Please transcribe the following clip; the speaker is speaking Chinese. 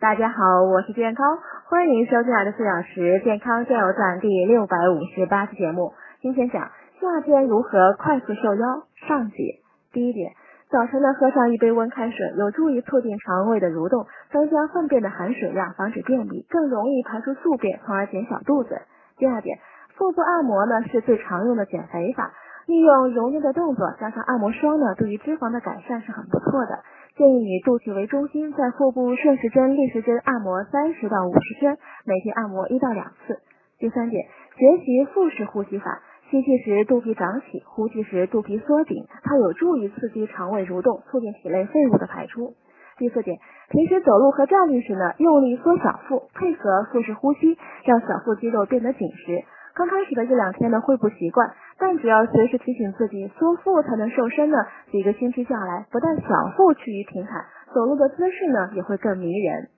大家好，我是健康，欢迎收听二十四小时健康加油站第六百五十八期节目。今天讲夏天如何快速瘦腰上集。第一点，早晨呢喝上一杯温开水，有助于促进肠胃的蠕动，增加粪便的含水量，防止便秘，更容易排出宿便，从而减小肚子。第二点，腹部按摩呢是最常用的减肥法，利用揉捏的动作加上按摩霜呢，对于脂肪的改善是很不错的。建议以肚脐为中心，在腹部顺时针、逆时针按摩三十到五十圈，每天按摩一到两次。第三点，学习腹式呼吸法，吸气时肚皮长起，呼气时肚皮缩紧，它有助于刺激肠胃蠕动，促进体内废物的排出。第四点，平时走路和站立时呢，用力缩小腹，配合腹式呼吸，让小腹肌肉变得紧实。刚开始的一两天呢会不习惯，但只要随时提醒自己缩腹才能瘦身呢，几个星期下来，不但小腹趋于平坦，走路的姿势呢也会更迷人。